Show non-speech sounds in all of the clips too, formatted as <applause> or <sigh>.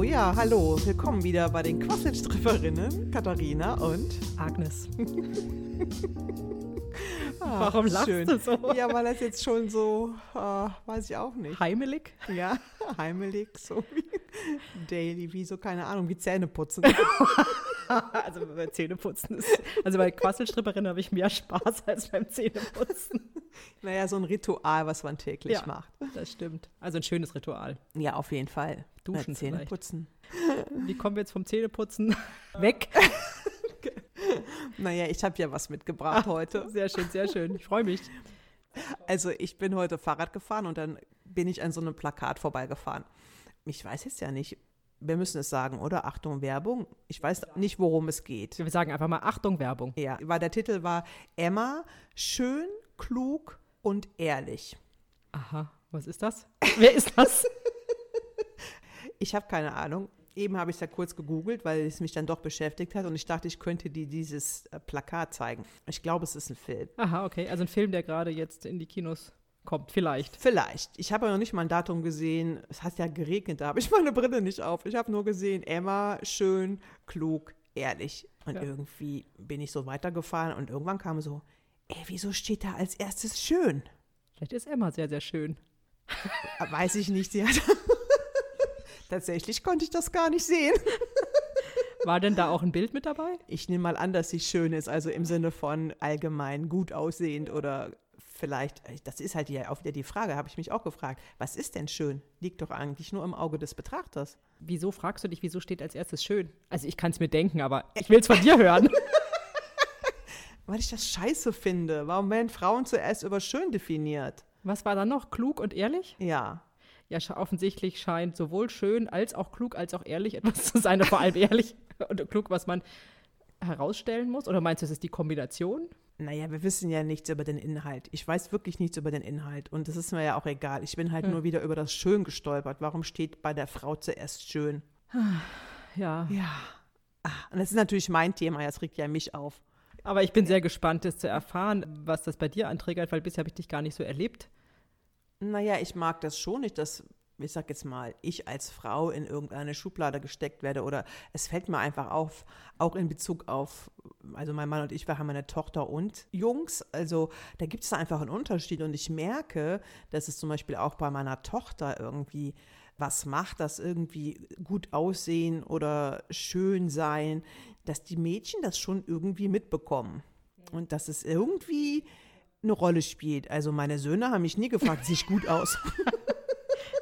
So, ja, hallo. Willkommen wieder bei den Quasselstripperinnen, Katharina und Agnes. <laughs> Ah, Warum lachst schön. du so? Ja, weil das jetzt schon so, äh, weiß ich auch nicht. Heimelig? Ja, <laughs> heimelig, so wie daily, wie so, keine Ahnung, wie Zähne putzen. <laughs> Also bei Zähneputzen ist. Also bei Quasselstripperin habe ich mehr Spaß als beim Zähneputzen. Naja, so ein Ritual, was man täglich Ja. macht. Das stimmt. Also ein schönes Ritual. Ja, auf jeden Fall. Duschen Äh, Zähne putzen. Wie kommen wir jetzt vom Zähneputzen <laughs> weg? Naja, ich habe ja was mitgebracht heute. Sehr schön, sehr schön. Ich freue mich. Also ich bin heute Fahrrad gefahren und dann bin ich an so einem Plakat vorbeigefahren. Ich weiß jetzt ja nicht, wir müssen es sagen, oder? Achtung, Werbung. Ich weiß nicht, worum es geht. Wir sagen einfach mal Achtung, Werbung. Ja, weil der Titel war Emma, schön, klug und ehrlich. Aha, was ist das? <laughs> Wer ist das? <laughs> Ich habe keine Ahnung. Eben habe ich es ja kurz gegoogelt, weil es mich dann doch beschäftigt hat und ich dachte, ich könnte dir dieses äh, Plakat zeigen. Ich glaube, es ist ein Film. Aha, okay. Also ein Film, der gerade jetzt in die Kinos kommt. Vielleicht. Vielleicht. Ich habe ja noch nicht mal ein Datum gesehen. Es hat ja geregnet, da habe ich <laughs> meine Brille nicht auf. Ich habe nur gesehen, Emma, schön, klug, ehrlich. Und Ja. irgendwie bin ich so weitergefahren und irgendwann kam so, ey, wieso steht da als erstes schön? Vielleicht ist Emma sehr, sehr schön. Äh, Weiß ich nicht. Sie hat <laughs> Tatsächlich konnte ich das gar nicht sehen. <laughs> War denn da auch ein Bild mit dabei? Ich nehme mal an, dass sie schön ist, also im Sinne von allgemein gut aussehend oder vielleicht, das ist halt ja auch wieder die Frage, habe ich mich auch gefragt, was ist denn schön? Liegt doch eigentlich nur im Auge des Betrachters. Wieso fragst du dich, wieso steht als erstes schön? Also ich kann es mir denken, aber ich will es von dir hören. <laughs> Weil ich das scheiße finde. Warum werden Frauen zuerst über schön definiert? Was war da noch? Klug und ehrlich? Ja. Ja, offensichtlich scheint sowohl schön als auch klug als auch ehrlich <laughs> etwas zu sein, vor allem ehrlich und klug, was man herausstellen muss. Oder meinst du, es ist die Kombination? Naja, wir wissen ja nichts über den Inhalt. Ich weiß wirklich nichts über den Inhalt. Und das ist mir ja auch egal. Ich bin halt nur wieder über das Schön gestolpert. Warum steht bei der Frau zuerst schön? Ja. Ja. Ah, und das ist natürlich mein Thema. Das regt ja mich auf. Aber ich bin sehr gespannt, das zu erfahren, was das bei dir anträgert, weil bisher habe ich dich gar nicht so erlebt. Naja, ich mag das schon nicht, dass, ich sag jetzt mal, ich als Frau in irgendeine Schublade gesteckt werde oder es fällt mir einfach auf, auch in Bezug auf, also mein Mann und ich, wir haben eine Tochter und Jungs, also da gibt es einfach einen Unterschied und ich merke, dass es zum Beispiel auch bei meiner Tochter irgendwie was macht, das irgendwie gut aussehen oder schön sein, dass die Mädchen das schon irgendwie mitbekommen und dass es irgendwie eine Rolle spielt. Also meine Söhne haben mich nie gefragt, sehe ich gut aus? <laughs>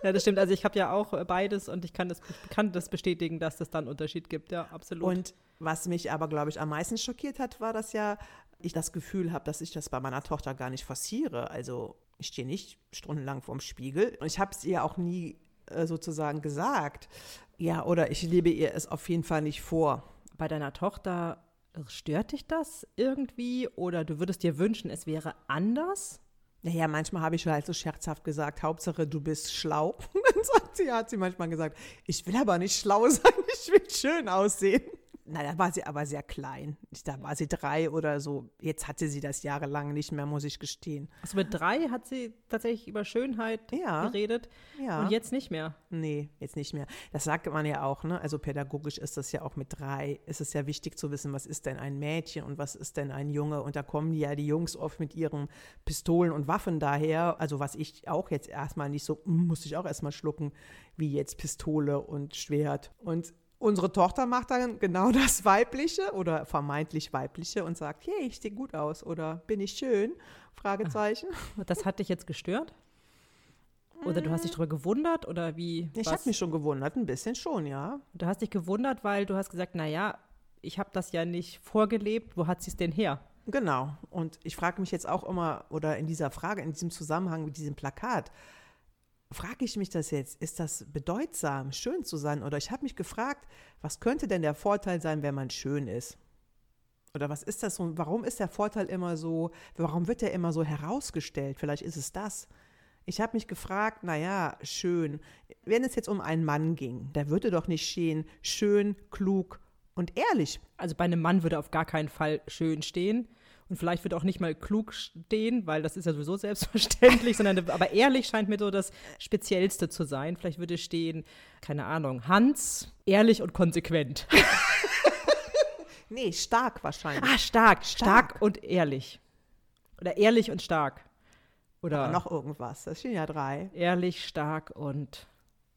Ja, das stimmt. Also ich habe ja auch äh, beides und ich kann das, kann das bestätigen, dass es da einen Unterschied gibt. Ja, absolut. Und was mich aber, glaube ich, am meisten schockiert hat, war, dass ja ich das Gefühl habe, dass ich das bei meiner Tochter gar nicht forciere. Also ich stehe nicht stundenlang vorm Spiegel und ich habe es ihr auch nie äh, sozusagen gesagt. Ja, oder ich lebe ihr es auf jeden Fall nicht vor. bei deiner Tochter stört dich das irgendwie oder du würdest dir wünschen, es wäre anders? Naja, manchmal habe ich halt so scherzhaft gesagt, Hauptsache du bist schlau. <laughs> Dann sagt sie, hat sie manchmal gesagt, ich will aber nicht schlau sein, <laughs> ich will schön aussehen. Na, da war sie aber sehr klein. Da war sie drei oder so. Jetzt hatte sie das jahrelang nicht mehr, muss ich gestehen. Also mit drei hat sie tatsächlich über Schönheit Ja. geredet Ja. und jetzt nicht mehr. Nee, jetzt nicht mehr. Das sagt man ja auch, ne? Also pädagogisch ist das ja auch mit drei. Es ist ja wichtig zu wissen, was ist denn ein Mädchen und was ist denn ein Junge. Und da kommen ja die Jungs oft mit ihren Pistolen und Waffen daher. Also was ich auch jetzt erstmal nicht so, musste ich auch erstmal schlucken, wie jetzt Pistole und Schwert. Und unsere Tochter macht dann <laughs> genau das Weibliche oder vermeintlich Weibliche und sagt, hey, ich sehe gut aus oder bin ich schön? Fragezeichen. <laughs> Das hat dich jetzt gestört? Oder du hast dich darüber gewundert oder wie? Ich habe mich schon gewundert, ein bisschen schon, ja. Du hast dich gewundert, weil du hast gesagt, naja, ich habe das ja nicht vorgelebt. Wo hat sie es denn her? Genau. Und ich frage mich jetzt auch immer, oder in dieser Frage, in diesem Zusammenhang mit diesem Plakat, frage ich mich das jetzt, ist das bedeutsam, schön zu sein? Oder ich habe mich gefragt, was könnte denn der Vorteil sein, wenn man schön ist? Oder was ist das so? Warum ist der Vorteil immer so, warum wird der immer so herausgestellt? Vielleicht ist es das. Ich habe mich gefragt, naja, schön. Wenn es jetzt um einen Mann ging, da würde doch nicht stehen, schön, klug und ehrlich. Also bei einem Mann würde auf gar keinen Fall schön stehen. Und vielleicht wird auch nicht mal klug stehen, weil das ist ja sowieso <laughs> selbstverständlich, sondern aber ehrlich scheint mir so das Speziellste zu sein. Vielleicht würde stehen, keine Ahnung, Hans, ehrlich und konsequent. <laughs> nee, stark wahrscheinlich. Ah, stark, stark, stark und ehrlich. Oder ehrlich und stark. Oder aber noch irgendwas. Das sind ja drei. Ehrlich, stark und,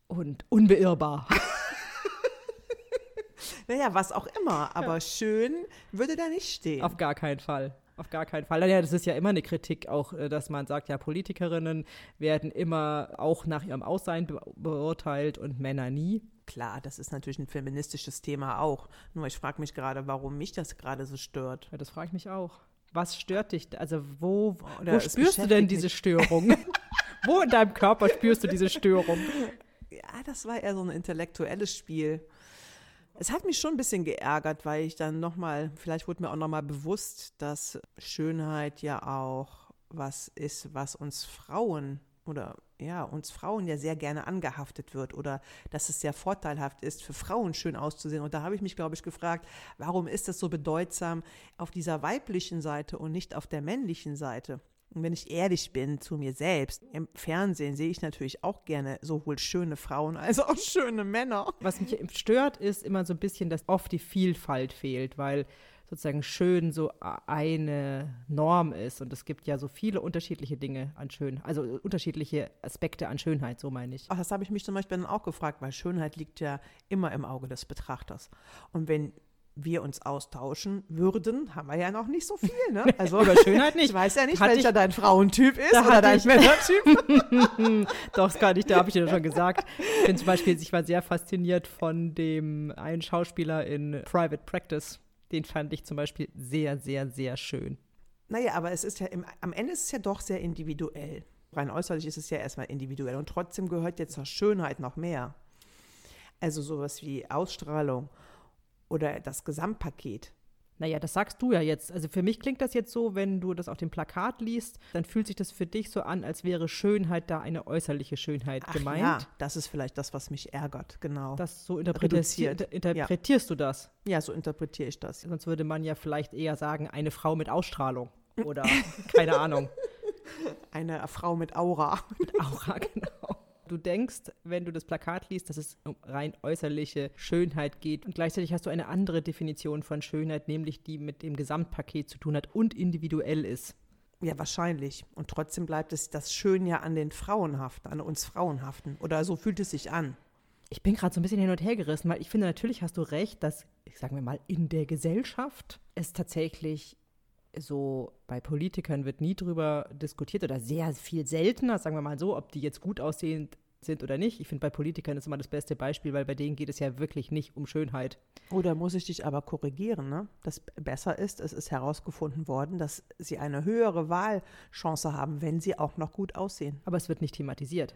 und unbeirrbar. <laughs> naja, was auch immer. Aber ja. schön würde da nicht stehen. Auf gar keinen Fall. Auf gar keinen Fall. Ja, das ist ja immer eine Kritik auch, äh, dass man sagt, ja, Politikerinnen werden immer auch nach ihrem Aussehen be beurteilt und Männer nie. Klar, das ist natürlich ein feministisches Thema auch. Nur ich frage mich gerade, warum mich das gerade so stört. Ja, das frage ich mich auch. Was stört dich? Also wo, wo spürst du denn diese Störung? <laughs> wo in deinem Körper spürst du diese Störung? Ja, das war eher so ein intellektuelles Spiel. Es hat mich schon ein bisschen geärgert, weil ich dann nochmal, vielleicht wurde mir auch nochmal bewusst, dass Schönheit ja auch was ist, was uns Frauen oder ja, uns Frauen ja sehr gerne angehaftet wird oder dass es sehr vorteilhaft ist, für Frauen schön auszusehen. Und da habe ich mich, glaube ich, gefragt, warum ist das so bedeutsam auf dieser weiblichen Seite und nicht auf der männlichen Seite? Und wenn ich ehrlich bin zu mir selbst, im Fernsehen sehe ich natürlich auch gerne sowohl schöne Frauen als auch <laughs> schöne Männer. Was mich stört, ist immer so ein bisschen, dass oft die Vielfalt fehlt, weil sozusagen schön so eine Norm ist. Und es gibt ja so viele unterschiedliche Dinge an Schönheit, also unterschiedliche Aspekte an Schönheit, so meine ich. Ach, das habe ich mich zum Beispiel dann auch gefragt, weil Schönheit liegt ja immer im Auge des Betrachters. Und wenn wir uns austauschen würden, haben wir ja noch nicht so viel, ne? <laughs> Also über Schönheit nicht. Ich weiß ja nicht, Hat welcher ich, dein Frauentyp ist oder dein Männertyp. <laughs> <laughs> Doch, das kann ich, da habe ich dir schon gesagt. Ich bin zum Beispiel, ich war sehr fasziniert von dem einen Schauspieler in Private Practice. Den fand ich zum Beispiel sehr, sehr, sehr schön. Naja, aber es ist ja im, am Ende ist es ja doch sehr individuell. Rein äußerlich ist es ja erstmal individuell und trotzdem gehört jetzt zur Schönheit noch mehr. Also sowas wie Ausstrahlung oder das Gesamtpaket. Naja, das sagst du ja jetzt. Also für mich klingt das jetzt so, wenn du das auf dem Plakat liest, dann fühlt sich das für dich so an, als wäre Schönheit da eine äußerliche Schönheit Ach gemeint. Ja, das ist vielleicht das, was mich ärgert, genau. Das so interpretierst, interpretierst ja. du das? Ja, so interpretiere ich das. Sonst würde man ja vielleicht eher sagen, eine Frau mit Ausstrahlung oder <laughs> keine Ahnung. Eine Frau mit Aura. Mit Aura, <laughs> genau du denkst, wenn du das Plakat liest, dass es um rein äußerliche Schönheit geht. Und gleichzeitig hast du eine andere Definition von Schönheit, nämlich die mit dem Gesamtpaket zu tun hat und individuell ist. Ja, wahrscheinlich. Und trotzdem bleibt es das Schön ja an den Frauen haften, an uns Frauen haften. Oder so fühlt es sich an. Ich bin gerade so ein bisschen hin und her gerissen, weil ich finde, natürlich hast du recht, dass, ich sage mir mal, in der Gesellschaft es tatsächlich so bei Politikern wird nie drüber diskutiert oder sehr viel seltener, sagen wir mal so, ob die jetzt gut aussehend sind oder nicht. Ich finde, bei Politikern ist immer das beste Beispiel, weil bei denen geht es ja wirklich nicht um Schönheit. Oder muss ich dich aber korrigieren, ne? Das besser ist, es ist herausgefunden worden, dass sie eine höhere Wahlchance haben, wenn sie auch noch gut aussehen. Aber es wird nicht thematisiert.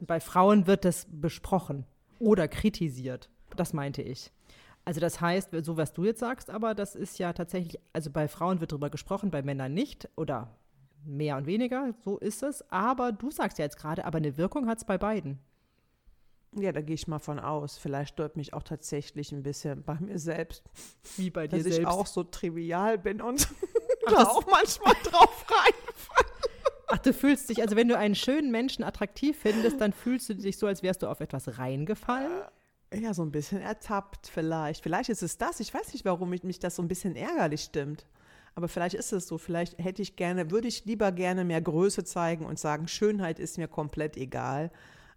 Bei Frauen wird es besprochen oder kritisiert. Das meinte ich. Also das heißt, so was du jetzt sagst, aber das ist ja tatsächlich, also bei Frauen wird darüber gesprochen, bei Männern nicht oder mehr und weniger, so ist es. Aber du sagst ja jetzt gerade, aber eine Wirkung hat es bei beiden. Ja, da gehe ich mal von aus. Vielleicht stört mich auch tatsächlich ein bisschen bei mir selbst. Wie bei dir dass selbst. Dass ich auch so trivial bin und <laughs> da auch manchmal drauf reinfalle. Ach, du fühlst dich, also wenn du einen schönen Menschen attraktiv findest, dann fühlst du dich so, als wärst du auf etwas reingefallen? Ja, so ein bisschen ertappt vielleicht. Vielleicht ist es das. Ich weiß nicht, warum mich, mich das so ein bisschen ärgerlich stimmt. Aber vielleicht ist es so, vielleicht hätte ich gerne, würde ich lieber gerne mehr Größe zeigen und sagen, Schönheit ist mir komplett egal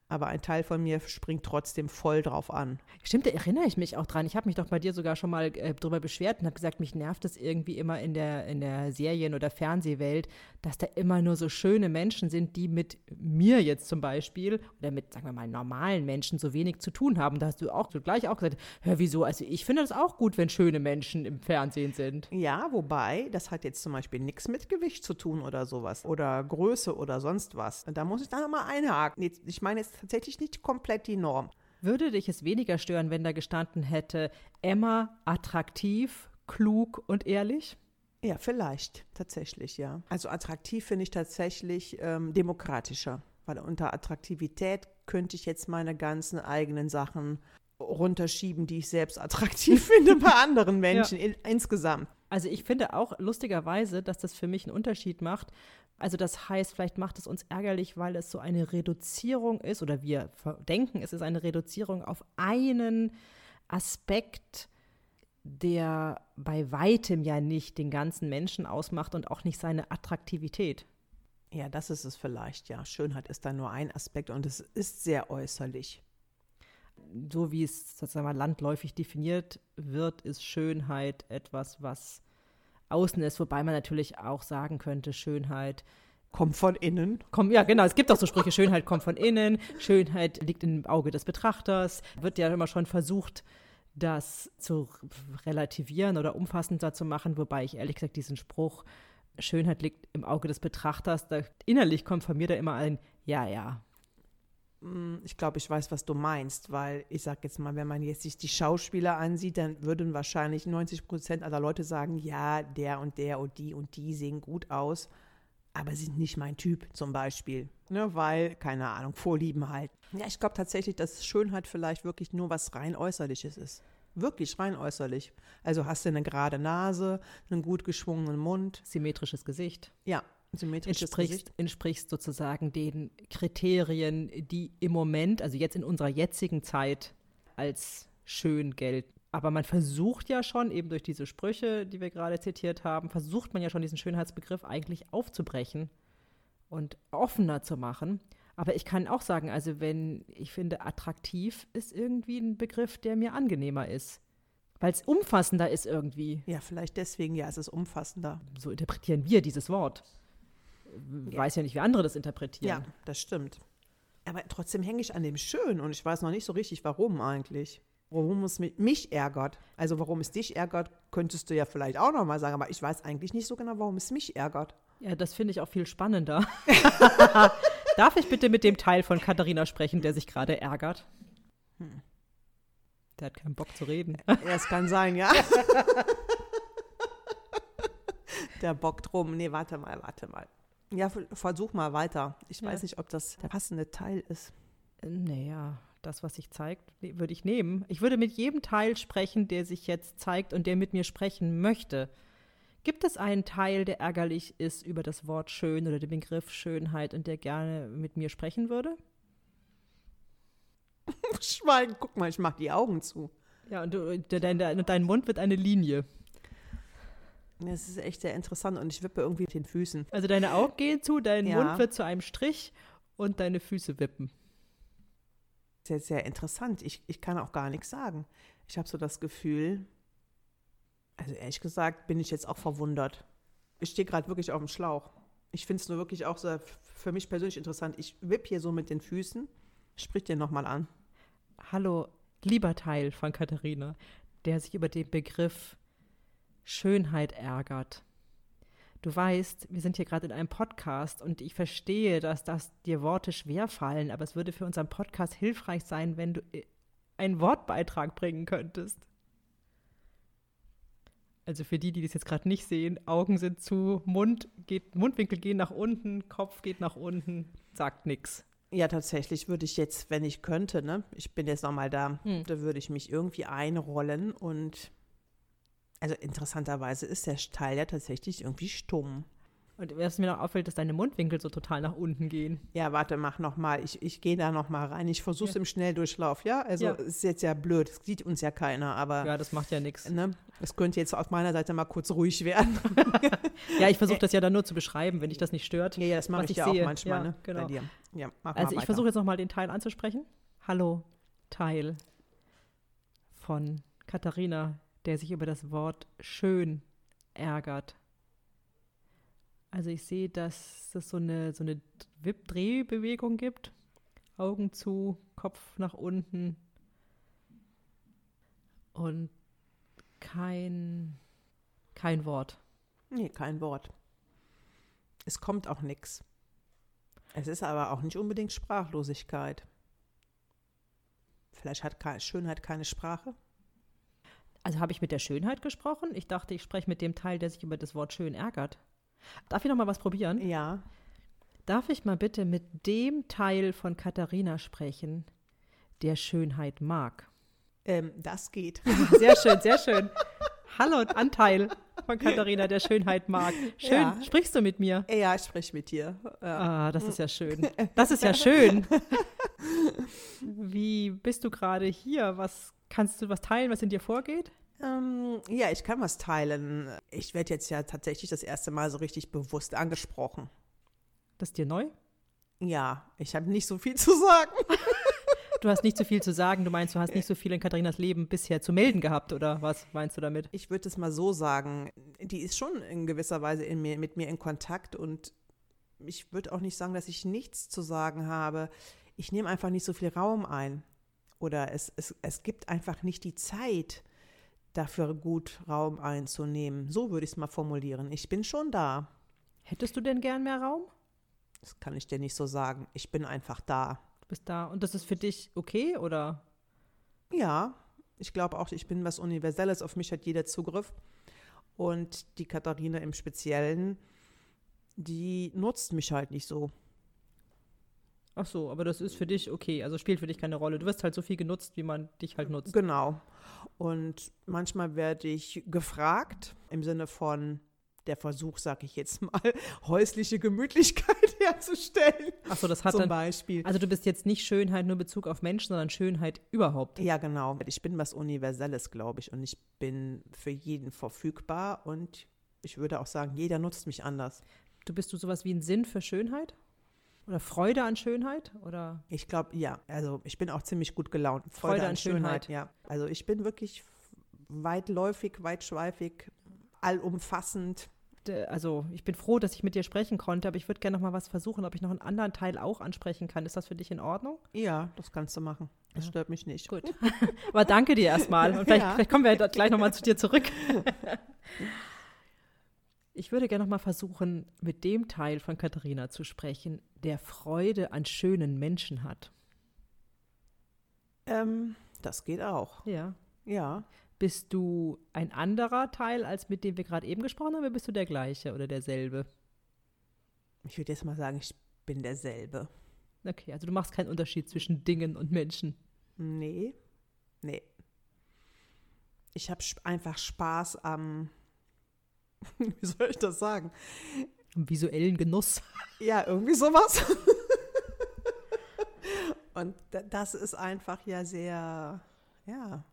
aber ein Teil von mir springt trotzdem voll drauf an. Stimmt, da erinnere ich mich auch dran. Ich habe mich doch bei dir sogar schon mal äh, drüber beschwert und habe gesagt, mich nervt es irgendwie immer in der, in der Serien- oder Fernsehwelt, dass da immer nur so schöne Menschen sind, die mit mir jetzt zum Beispiel oder mit, sagen wir mal, normalen Menschen so wenig zu tun haben. Da hast du auch so gleich auch gesagt, hör, wieso? Also ich finde das auch gut, wenn schöne Menschen im Fernsehen sind. Ja, wobei, das hat jetzt zum Beispiel nichts mit Gewicht zu tun oder sowas oder Größe oder sonst was. Da muss ich dann nochmal einhaken. Ich meine jetzt tatsächlich nicht komplett die Norm. Würde dich es weniger stören, wenn da gestanden hätte, Emma attraktiv, klug und ehrlich? Ja, vielleicht, tatsächlich, ja. Also attraktiv finde ich tatsächlich ähm, demokratischer, weil unter Attraktivität könnte ich jetzt meine ganzen eigenen Sachen runterschieben, die ich selbst attraktiv <laughs> finde bei anderen Menschen ja. in, insgesamt. Also ich finde auch lustigerweise, dass das für mich einen Unterschied macht. Also das heißt, vielleicht macht es uns ärgerlich, weil es so eine Reduzierung ist oder wir denken, es ist eine Reduzierung auf einen Aspekt, der bei weitem ja nicht den ganzen Menschen ausmacht und auch nicht seine Attraktivität. Ja, das ist es vielleicht, ja. Schönheit ist da nur ein Aspekt und es ist sehr äußerlich. So wie es sozusagen landläufig definiert wird, ist Schönheit etwas, was außen ist, wobei man natürlich auch sagen könnte, Schönheit kommt von innen. Komm, ja, genau, es gibt auch so Sprüche, Schönheit kommt von innen, Schönheit liegt im Auge des Betrachters. Wird ja immer schon versucht, das zu relativieren oder umfassender zu machen, wobei ich ehrlich gesagt diesen Spruch, Schönheit liegt im Auge des Betrachters, da innerlich kommt von mir da immer ein Ja, ja. Mm, ich glaube, ich weiß, was du meinst, weil ich sage jetzt mal, wenn man jetzt sich die Schauspieler ansieht, dann würden wahrscheinlich 90 Prozent aller Leute sagen, ja, der und der und die und die sehen gut aus, aber sind nicht mein Typ zum Beispiel, ne, weil, keine Ahnung, Vorlieben halt. Ja, ich glaube tatsächlich, dass Schönheit vielleicht wirklich nur was rein Äußerliches ist. Wirklich rein äußerlich. Also hast du eine gerade Nase, einen gut geschwungenen Mund. Symmetrisches Gesicht. Ja, entsprichst. Entsprichst sozusagen den Kriterien, die im Moment, also jetzt in unserer jetzigen Zeit, als schön gelten. Aber man versucht ja schon, eben durch diese Sprüche, die wir gerade zitiert haben, versucht man ja schon diesen Schönheitsbegriff eigentlich aufzubrechen und offener zu machen. Aber ich kann auch sagen, also wenn ich finde, attraktiv ist irgendwie ein Begriff, der mir angenehmer ist. Weil es umfassender ist irgendwie. Ja, vielleicht deswegen, ja, es ist umfassender. So interpretieren wir dieses Wort. Ja. Weiß ja nicht, wie andere das interpretieren. Ja, das stimmt. Aber trotzdem hänge ich an dem Schön und ich weiß noch nicht so richtig, warum eigentlich. Warum es mich ärgert. Also warum es dich ärgert, könntest du ja vielleicht auch noch mal sagen. Aber ich weiß eigentlich nicht so genau, warum es mich ärgert. Ja, das finde ich auch viel spannender. <laughs> Darf ich bitte mit dem Teil von Katharina sprechen, der sich gerade ärgert? Hm. Der hat keinen Bock zu reden. Ja, es kann sein, ja. <laughs> der Bock drum. Nee, warte mal, warte mal. Ja, versuch mal weiter. Ich ja. weiß nicht, ob das der passende Teil ist. Naja, das, was sich zeigt, würde ich nehmen. Ich würde mit jedem Teil sprechen, der sich jetzt zeigt und der mit mir sprechen möchte. Gibt es einen Teil, der ärgerlich ist über das Wort schön oder den Begriff Schönheit und der gerne mit mir sprechen würde? <laughs> Schwein, guck mal, ich mach die Augen zu. Ja, und du, dein, dein Mund wird eine Linie. Das ist echt sehr interessant und ich wippe irgendwie mit den Füßen. Also deine Augen gehen zu, dein ja. Mund wird zu einem Strich und deine Füße wippen. Sehr, sehr interessant. Ich, ich kann auch gar nichts sagen. Ich habe so das Gefühl, also ehrlich gesagt bin ich jetzt auch verwundert. Ich stehe gerade wirklich auf dem Schlauch. Ich finde es nur wirklich auch so für mich persönlich interessant. Ich wipp hier so mit den Füßen. Sprich dir nochmal an. Hallo, lieber Teil von Katharina, der sich über den Begriff Schönheit ärgert. Du weißt, wir sind hier gerade in einem Podcast und ich verstehe, dass das dir Worte schwerfallen, aber es würde für unseren Podcast hilfreich sein, wenn du äh, einen Wortbeitrag bringen könntest. Also für die, die das jetzt gerade nicht sehen, Augen sind zu, Mund geht, Mundwinkel gehen nach unten, Kopf geht nach unten, sagt nichts. Ja, tatsächlich würde ich jetzt, wenn ich könnte, ne, ich bin jetzt nochmal da, hm. da würde ich mich irgendwie einrollen und also interessanterweise ist der Teil ja tatsächlich irgendwie stumm. Und was mir noch auffällt, dass deine Mundwinkel so total nach unten gehen. Ja, warte, mach noch mal. Ich, ich gehe da noch mal rein. Ich versuche es ja. im Schnelldurchlauf, ja? Also ja. ist jetzt ja blöd. Das sieht uns ja keiner, aber. Ja, das macht ja nichts. Ne? Es könnte jetzt auf meiner Seite mal kurz ruhig werden. <laughs> ja, ich versuche das ja dann nur zu beschreiben, wenn dich das nicht stört. Ja, ja das mache ich, ich ja sehe. auch manchmal, ja, ne? Genau. Bei dir. Ja, mach also ich versuche jetzt noch mal den Teil anzusprechen. Hallo, Teil von Katharina, der sich über das Wort schön ärgert. Also ich sehe, dass es so eine, so eine Wip-Drehbewegung gibt. Augen zu, Kopf nach unten. Und kein, kein Wort. Nee, kein Wort. Es kommt auch nichts. Es ist aber auch nicht unbedingt Sprachlosigkeit. Vielleicht hat Schönheit keine Sprache. Also habe ich mit der Schönheit gesprochen? Ich dachte, ich spreche mit dem Teil, der sich über das Wort schön ärgert. Darf ich noch mal was probieren? Ja. Darf ich mal bitte mit dem Teil von Katharina sprechen, der Schönheit mag? Ähm, das geht. <laughs> Sehr schön, sehr schön. Hallo, Anteil von Katharina, der Schönheit mag. Schön, Ja. sprichst du mit mir? Ja, ich spreche mit dir. Ja. Ah, das ist ja schön. <laughs> Das ist ja schön. Wie bist du gerade hier? Was kannst du was teilen, was in dir vorgeht? Ähm, ja, ich kann was teilen. Ich werde jetzt ja tatsächlich das erste Mal so richtig bewusst angesprochen. Das ist dir neu? Ja, ich habe nicht so viel zu sagen. <laughs> Du hast nicht so viel zu sagen. Du meinst, du hast nicht so viel in Katharinas Leben bisher zu melden gehabt, oder was meinst du damit? Ich würde es mal so sagen, die ist schon in gewisser Weise in mir, mit mir in Kontakt und ich würde auch nicht sagen, dass ich nichts zu sagen habe. Ich nehme einfach nicht so viel Raum ein. Oder es, es, es gibt einfach nicht die Zeit, dafür gut Raum einzunehmen. So würde ich es mal formulieren. Ich bin schon da. Hättest du denn gern mehr Raum? Das kann ich dir nicht so sagen. Ich bin einfach da. Du bist da. Und das ist für dich okay, oder? Ja, ich glaube auch, ich bin was Universelles. Auf mich hat jeder Zugriff. Und die Katharina im Speziellen, die nutzt mich halt nicht so. Ach so, aber das ist für dich okay. Also spielt für dich keine Rolle. Du wirst halt so viel genutzt, wie man dich halt nutzt. Genau. Und manchmal werde ich gefragt im Sinne von der Versuch, sage ich jetzt mal, <laughs> häusliche Gemütlichkeit <laughs> herzustellen. Ach so, das hat zum dann. Beispiel. Also du bist jetzt nicht Schönheit nur in Bezug auf Menschen, sondern Schönheit überhaupt. Ja, genau. Ich bin was Universelles, glaube ich. Und ich bin für jeden verfügbar. Und ich würde auch sagen, jeder nutzt mich anders. Du bist du sowas wie ein Sinn für Schönheit? Oder Freude an Schönheit? Oder Ich glaube, ja. Also ich bin auch ziemlich gut gelaunt. Freude an Schönheit. ja. Also ich bin wirklich weitläufig, weitschweifig, allumfassend. also ich bin froh, dass ich mit dir sprechen konnte, aber ich würde gerne noch mal was versuchen, ob ich noch einen anderen Teil auch ansprechen kann. Ist das für dich in Ordnung? Ja, das kannst du machen. Das stört mich nicht. Gut. <laughs> Aber danke dir erstmal. Und vielleicht, <laughs> Ja. vielleicht kommen wir gleich nochmal zu dir zurück. <laughs> Ich würde gerne nochmal versuchen, mit dem Teil von Katharina zu sprechen, der Freude an schönen Menschen hat. Ähm, das geht auch. Ja. Ja. Bist du ein anderer Teil, als mit dem wir gerade eben gesprochen haben, oder bist du der gleiche oder derselbe? Ich würde jetzt mal sagen, ich bin derselbe. Okay, also du machst keinen Unterschied zwischen Dingen und Menschen. Nee. Nee. Ich habe einfach Spaß am. <laughs> Wie soll ich das sagen? Im visuellen Genuss. Ja, irgendwie sowas. <laughs> Und da- das ist einfach ja sehr, ja,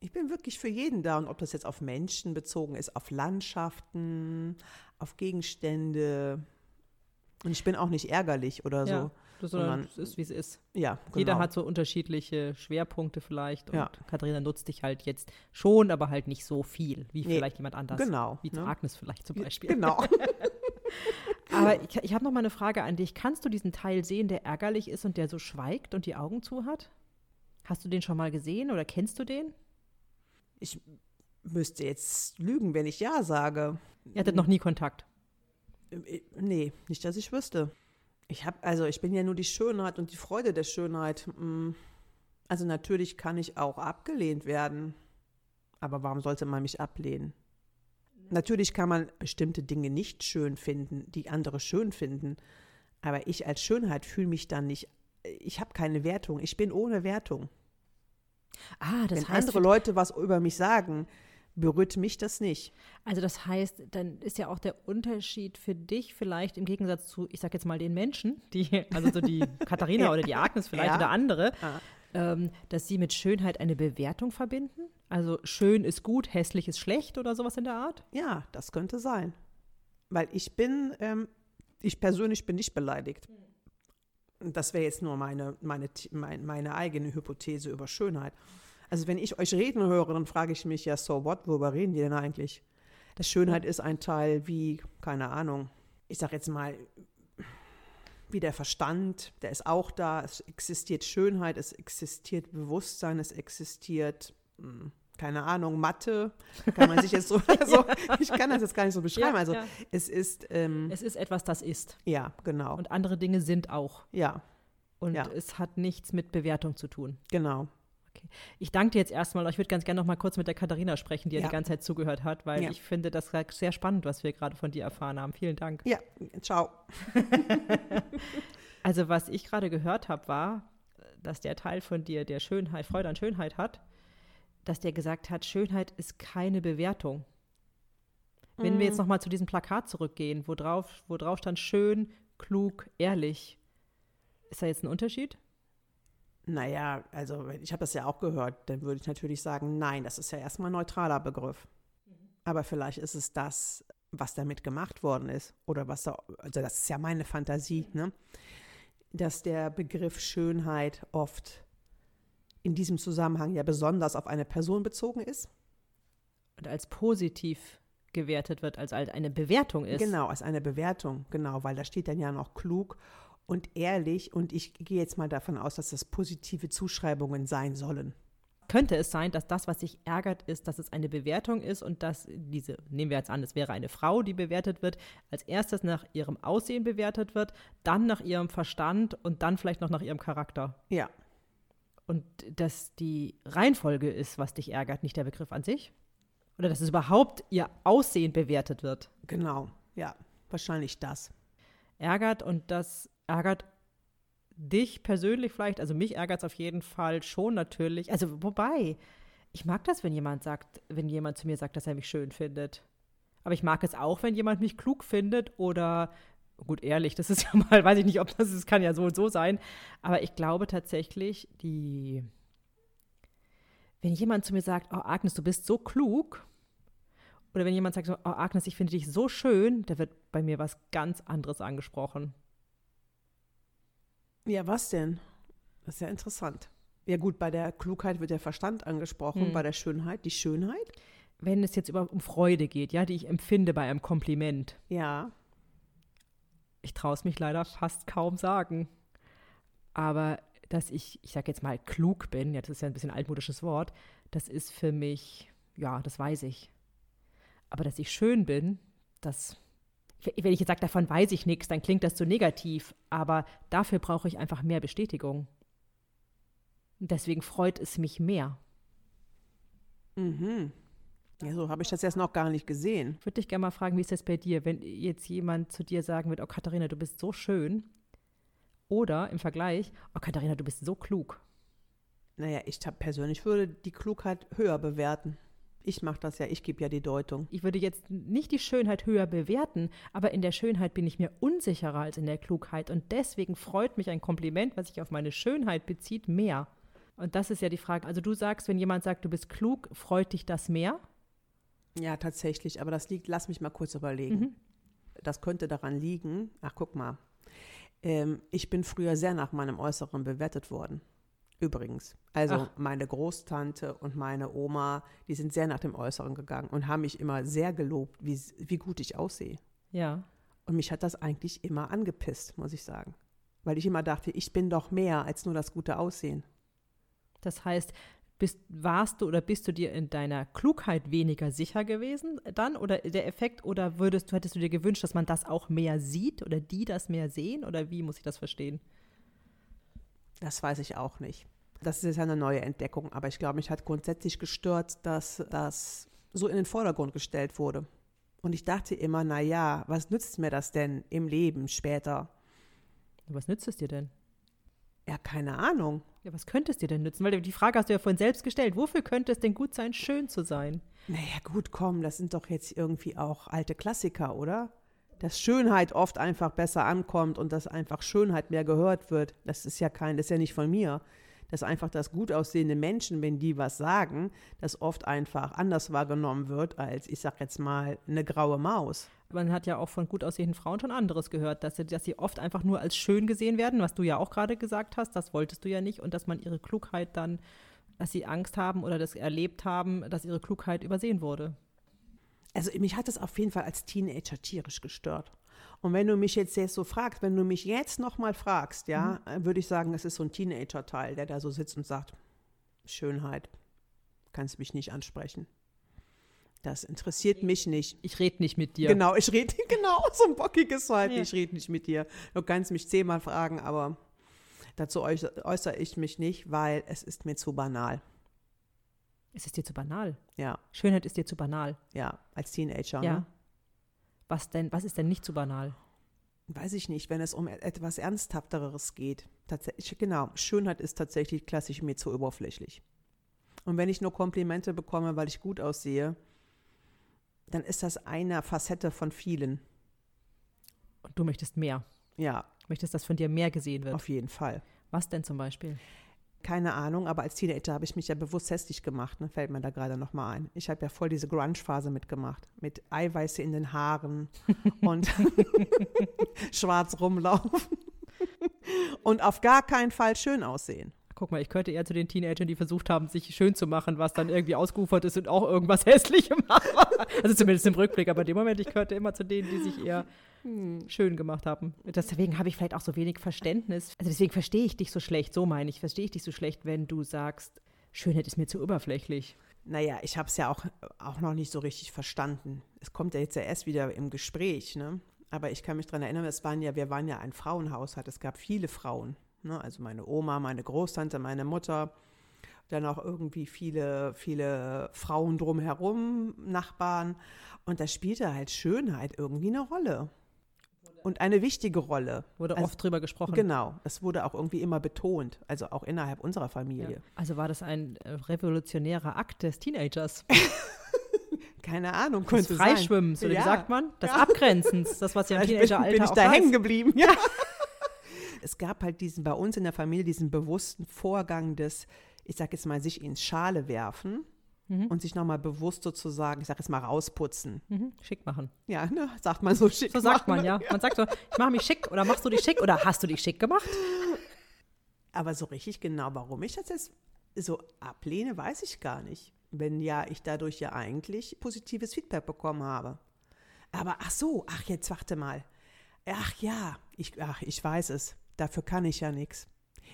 ich bin wirklich für jeden da. Und ob das jetzt auf Menschen bezogen ist, auf Landschaften, auf Gegenstände. Und ich bin auch nicht ärgerlich oder so. Ja, sondern es ist, wie es ist. Ja, genau. Jeder hat so unterschiedliche Schwerpunkte vielleicht. Und Ja. Katharina nutzt dich halt jetzt schon, aber halt nicht so viel, wie Nee, vielleicht jemand anders. Genau. Wie ne? Agnes vielleicht zum Beispiel. Genau. <laughs> <laughs> Aber ich, ich habe noch mal eine Frage an dich. Kannst du diesen Teil sehen, der ärgerlich ist und der so schweigt und die Augen zu hat? Hast du den schon mal gesehen oder kennst du den? Ich müsste jetzt lügen, wenn ich Ja sage. Ihr hattet noch nie Kontakt. Äh, Nee, nicht, dass ich wüsste. Ich habe, also ich bin ja nur die Schönheit und die Freude der Schönheit. Mm. Also natürlich kann ich auch abgelehnt werden. Aber warum sollte man mich ablehnen? Natürlich kann man bestimmte Dinge nicht schön finden, die andere schön finden. Aber ich als Schönheit fühle mich dann nicht. Ich habe keine Wertung. Ich bin ohne Wertung. Ah, das Wenn heißt, andere Leute was über mich sagen, berührt mich das nicht. also das heißt, dann ist ja auch der Unterschied für dich vielleicht im Gegensatz zu, ich sag jetzt mal den Menschen, die, also so die <laughs> Katharina oder die Agnes vielleicht Ja. oder andere, Ah. ähm, dass sie mit Schönheit eine Bewertung verbinden. Also schön ist gut, hässlich ist schlecht oder sowas in der Art. Ja, das könnte sein. Weil ich bin, ähm, ich persönlich bin nicht beleidigt. Und Das wäre jetzt nur meine, meine, meine, meine eigene Hypothese über Schönheit. Also wenn ich euch reden höre, dann frage ich mich ja, so what, worüber reden die denn eigentlich? Das Schönheit ist ein Teil wie, keine Ahnung, ich sag jetzt mal, wie der Verstand, der ist auch da, es existiert Schönheit, es existiert Bewusstsein, es existiert, hm, keine Ahnung, Mathe, kann man sich jetzt so, <laughs> also, ich kann das jetzt gar nicht so beschreiben, also ja. es ist, ähm, Es ist etwas, das ist. ja, genau, Und andere Dinge sind auch. ja, Und Ja. es hat nichts mit Bewertung zu tun. genau. Ich danke dir jetzt erstmal. Ich würde ganz gerne noch mal kurz mit der Katharina sprechen, die ja Ja. die ganze Zeit zugehört hat, weil Ja. ich finde das sehr spannend, was wir gerade von dir erfahren haben. Vielen Dank. Ja, ciao. <laughs> Also was ich gerade gehört habe, war, dass der Teil von dir, der Schönheit, Freude an Schönheit hat, dass der gesagt hat, Schönheit ist keine Bewertung. Wenn wir jetzt Mm. nochmal zu diesem Plakat zurückgehen, wo drauf, wo drauf stand schön, klug, ehrlich. Ist da jetzt ein Unterschied? Naja, also ich habe das ja auch gehört, dann würde ich natürlich sagen, nein, das ist ja erstmal ein neutraler Begriff. Aber vielleicht ist es das, was damit gemacht worden ist. Oder was da, also das ist ja meine Fantasie, ne? Dass der Begriff Schönheit oft in diesem Zusammenhang ja besonders auf eine Person bezogen ist. Und als positiv gewertet wird, als eine Bewertung ist. Genau, als eine Bewertung, genau, weil da steht dann ja noch klug und ehrlich und ich gehe jetzt mal davon aus, dass das positive Zuschreibungen sein sollen. Könnte es sein, dass das, was sich ärgert, ist, dass es eine Bewertung ist und dass diese, nehmen wir jetzt an, es wäre eine Frau, die bewertet wird, als erstes nach ihrem Aussehen bewertet wird, dann nach ihrem Verstand und dann vielleicht noch nach ihrem Charakter. Ja, Und dass die Reihenfolge ist, was dich ärgert, nicht der Begriff an sich? Oder dass es überhaupt ihr Aussehen bewertet wird? genau, ja, wahrscheinlich das. ärgert und das ärgert dich persönlich vielleicht, also mich ärgert es auf jeden Fall schon natürlich. Also wobei, ich mag das, wenn jemand sagt, wenn jemand zu mir sagt, dass er mich schön findet. Aber ich mag es auch, wenn jemand mich klug findet oder gut ehrlich, das ist <laughs> ja mal, weiß ich nicht, ob das ist, kann ja so und so sein. Aber ich glaube tatsächlich, die, wenn jemand zu mir sagt, oh Agnes, du bist so klug, oder wenn jemand sagt, oh Agnes, ich finde dich so schön, da wird bei mir was ganz anderes angesprochen. Ja, was denn? Das ist ja interessant. Ja gut, bei der Klugheit wird der Verstand angesprochen, Hm. bei der Schönheit die Schönheit. Wenn es jetzt über, um Freude geht, ja, die ich empfinde bei einem Kompliment, Ja, ich traue es mich leider fast kaum sagen. Aber dass ich, ich sage jetzt mal, klug bin, ja, das ist ja ein bisschen ein altmodisches Wort, das ist für mich, ja, das weiß ich. Aber dass ich schön bin, das, wenn ich jetzt sage, davon weiß ich nichts, dann klingt das so negativ. Aber dafür brauche ich einfach mehr Bestätigung. Deswegen freut es mich mehr. mhm. Ja, so habe ich das jetzt noch gar nicht gesehen. Ich würde dich gerne mal fragen, wie ist das bei dir, wenn jetzt jemand zu dir sagen wird, oh Katharina, du bist so schön. Oder im Vergleich, oh Katharina, du bist so klug. Naja, ich persönlich würde die Klugheit höher bewerten. Ich mache das ja, ich gebe ja die Deutung. Ich würde jetzt nicht die Schönheit höher bewerten, aber in der Schönheit bin ich mir unsicherer als in der Klugheit. Und deswegen freut mich ein Kompliment, was sich auf meine Schönheit bezieht, mehr. Und das ist ja die Frage. Also du sagst, wenn jemand sagt, du bist klug, freut dich das mehr? Ja, tatsächlich, aber das liegt, lass mich mal kurz überlegen. Mhm. Das könnte daran liegen, ach guck mal, ähm, ich bin früher sehr nach meinem Äußeren bewertet worden. Übrigens. Also Ach. meine Großtante und meine Oma, die sind sehr nach dem Äußeren gegangen und haben mich immer sehr gelobt, wie, wie gut ich aussehe. Ja. Und mich hat das eigentlich immer angepisst, muss ich sagen. Weil ich immer dachte, ich bin doch mehr als nur das gute Aussehen. Das heißt, bist, warst du oder bist du dir in deiner Klugheit weniger sicher gewesen dann oder der Effekt oder würdest du hättest du dir gewünscht, dass man das auch mehr sieht oder die das mehr sehen oder wie muss ich das verstehen? Das weiß ich auch nicht. Das ist jetzt eine neue Entdeckung, aber ich glaube, mich hat grundsätzlich gestört, dass das so in den Vordergrund gestellt wurde. Und ich dachte immer, na ja, was nützt mir das denn im Leben später? Was nützt es dir denn? Ja, keine Ahnung. Ja, was könnte es dir denn nützen? Weil die Frage hast du ja vorhin selbst gestellt. Wofür könnte es denn gut sein, schön zu sein? Naja, gut, komm, das sind doch jetzt irgendwie auch alte Klassiker, oder? Dass Schönheit oft einfach besser ankommt und dass einfach Schönheit mehr gehört wird. Das ist ja kein, das ist ja nicht von mir. Dass einfach das gut aussehende Menschen, wenn die was sagen, das oft einfach anders wahrgenommen wird als, ich sag jetzt mal, eine graue Maus. Man hat ja auch von gut aussehenden Frauen schon anderes gehört, dass sie, dass sie oft einfach nur als schön gesehen werden, was du ja auch gerade gesagt hast, das wolltest du ja nicht, und dass man ihre Klugheit dann, dass sie Angst haben oder das erlebt haben, dass ihre Klugheit übersehen wurde. Also mich hat das auf jeden Fall als Teenager tierisch gestört. Und wenn du mich jetzt, jetzt so fragst, wenn du mich jetzt nochmal fragst, ja, äh, würde ich sagen, es ist so ein Teenager-Teil, der da so sitzt und sagt, Schönheit, kannst mich nicht ansprechen. Das interessiert mich nicht. Ich rede nicht mit dir. Genau, ich rede, <laughs> genau, so ein bockiges Verhalten, Ja. ich rede nicht mit dir. Du kannst mich zehnmal fragen, aber dazu äußere, äußere ich mich nicht, weil es ist mir zu banal. Es ist dir zu banal. Ja, Schönheit ist dir zu banal. ja, als Teenager. Ja. Ne? Was denn, was ist denn nicht zu banal? Weiß ich nicht, wenn es um et- etwas Ernsthafteres geht. Tatsächlich, genau, Schönheit ist tatsächlich klassisch mir zu oberflächlich. Und wenn ich nur Komplimente bekomme, weil ich gut aussehe, dann ist das eine Facette von vielen. Und du möchtest mehr. Ja. Möchtest, dass von dir mehr gesehen wird. Auf jeden Fall. Was denn zum Beispiel? Keine Ahnung, aber als Teenager habe ich mich ja bewusst hässlich gemacht, ne? fällt mir da gerade nochmal ein. Ich habe ja voll diese Grunge-Phase mitgemacht, mit Eiweiße in den Haaren <laughs> und <laughs> schwarz rumlaufen <laughs> und auf gar keinen Fall schön aussehen guck mal, ich könnte eher zu den Teenagern, die versucht haben, sich schön zu machen, was dann irgendwie ausgeufert ist und auch irgendwas hässlich machen. Also zumindest im Rückblick, aber in dem Moment, ich gehörte immer zu denen, die sich eher hm. schön gemacht haben. Deswegen habe ich vielleicht auch so wenig Verständnis. Also deswegen verstehe ich dich so schlecht, so meine ich, verstehe ich dich so schlecht, wenn du sagst, Schönheit ist mir zu oberflächlich. Naja, ich habe es ja auch, auch noch nicht so richtig verstanden. Es kommt ja jetzt ja erst wieder im Gespräch, ne? Aber ich kann mich daran erinnern, es waren ja, wir waren ja ein Frauenhaushalt, es gab viele Frauen. Ne? Also meine Oma, meine Großtante, meine Mutter, dann auch irgendwie viele, viele Frauen drumherum, Nachbarn. Und da spielte halt Schönheit irgendwie eine Rolle. Und eine wichtige Rolle. Wurde also, oft drüber gesprochen. Genau, das wurde auch irgendwie immer betont, also auch innerhalb unserer Familie. Ja. Also war das ein äh, revolutionärer Akt des Teenagers? <laughs> Keine Ahnung, könnte des Freischwimmens, oder ja. wie sagt man? Das ja. Abgrenzens, das was ja im Teenageralter bin ich da hängen geblieben. Ja <laughs> es gab halt diesen bei uns in der Familie diesen bewussten Vorgang des, ich sag jetzt mal, sich ins Schale werfen mhm. und sich nochmal bewusst sozusagen, ich sag jetzt mal, rausputzen. Mhm. Schick machen. Ja, ne, sagt man so schick. So sagt man, ja. ja. Man sagt so, ich mache mich schick oder machst du dich schick oder hast du dich schick gemacht? Aber so richtig genau, warum ich das jetzt so ablehne, weiß ich gar nicht. Wenn ja, ich dadurch ja eigentlich positives Feedback bekommen habe. Aber ach so, ach jetzt warte mal. Ach ja, ich, ach, ich weiß es. Dafür kann ich ja nichts.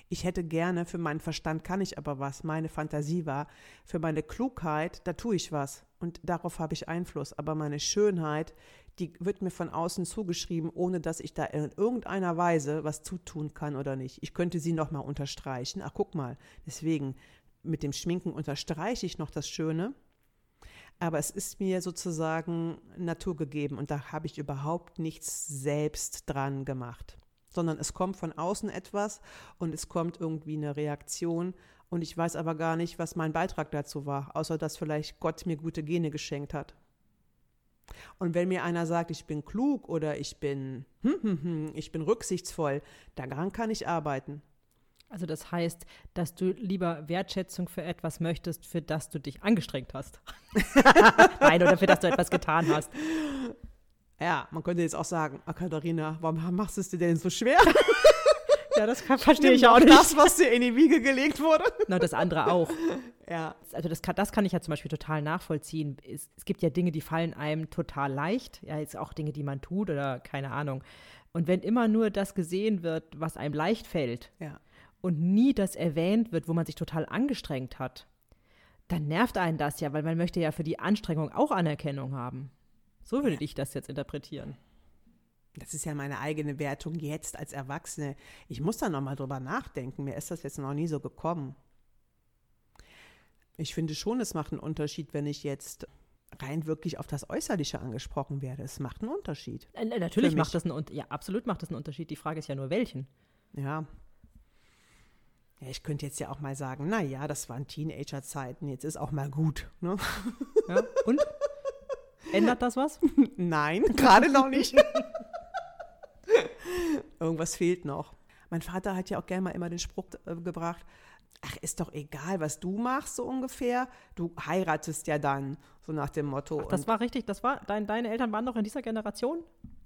Ich hätte gerne, für meinen Verstand kann ich aber was, meine Fantasie war, für meine Klugheit, da tue ich was und darauf habe ich Einfluss. Aber meine Schönheit, die wird mir von außen zugeschrieben, ohne dass ich da in irgendeiner Weise was zutun kann oder nicht. Ich könnte sie nochmal unterstreichen. Ach, guck mal, deswegen mit dem Schminken unterstreiche ich noch das Schöne. Aber es ist mir sozusagen naturgegeben und da habe ich überhaupt nichts selbst dran gemacht sondern es kommt von außen etwas und es kommt irgendwie eine Reaktion und ich weiß aber gar nicht, was mein Beitrag dazu war, außer dass vielleicht Gott mir gute Gene geschenkt hat. Und wenn mir einer sagt, ich bin klug oder ich bin, hm, hm, hm, ich bin rücksichtsvoll, daran kann ich arbeiten. Also das heißt, dass du lieber Wertschätzung für etwas möchtest, für das du dich angestrengt hast. <laughs> Nein, oder für das du etwas getan hast. Ja, man könnte jetzt auch sagen, ah, Katharina, warum machst du es dir denn so schwer? <laughs> ja, das kann, verstehe ich auch nicht. Das, was dir in die Wiege gelegt wurde. <laughs> Na, das andere auch. Ja. Also das kann, das kann ich ja zum Beispiel total nachvollziehen. Es, es gibt ja Dinge, die fallen einem total leicht. Ja, jetzt auch Dinge, die man tut oder keine Ahnung. Und wenn immer nur das gesehen wird, was einem leicht fällt ja. und nie das erwähnt wird, wo man sich total angestrengt hat, dann nervt einen das ja, weil man möchte ja für die Anstrengung auch Anerkennung haben. So würde ich das jetzt interpretieren. Das ist ja meine eigene Wertung jetzt als Erwachsene. Ich muss da nochmal drüber nachdenken. Mir ist das jetzt noch nie so gekommen. Ich finde schon, es macht einen Unterschied, wenn ich jetzt rein wirklich auf das Äußerliche angesprochen werde. Es macht einen Unterschied. Äh, natürlich macht das einen Unterschied. Ja, absolut macht das einen Unterschied. Die Frage ist ja nur, welchen. Ja. Ja, ich könnte jetzt ja auch mal sagen, na ja, das waren Teenager-Zeiten, jetzt ist auch mal gut. Ne? Ja, und? <laughs> Ändert das was? <laughs> Nein, gerade noch nicht. <laughs> Irgendwas fehlt noch. Mein Vater hat ja auch gerne mal immer den Spruch äh, gebracht, ach, ist doch egal, was du machst, so ungefähr. Du heiratest ja dann, so nach dem Motto. Ach, das war richtig, das war, dein, deine Eltern waren noch in dieser Generation?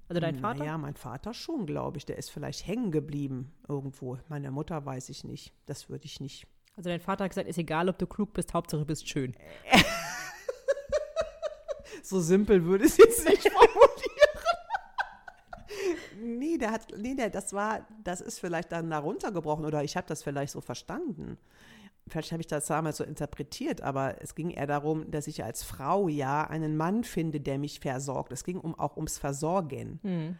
Also dein Vater? Ja, mein Vater schon, glaube ich. Der ist vielleicht hängen geblieben irgendwo. Meine Mutter weiß ich nicht. Das würde ich nicht. Also dein Vater hat gesagt, ist egal, ob du klug bist, Hauptsache du bist schön. <laughs> So simpel würde es jetzt nicht <laughs> formulieren. nee, der hat, nee, der, das war, das ist vielleicht dann da runtergebrochen oder ich habe das vielleicht so verstanden. Vielleicht habe ich das damals so interpretiert, aber es ging eher darum, dass ich als Frau ja einen Mann finde, der mich versorgt. Es ging um, auch ums Versorgen. Hm.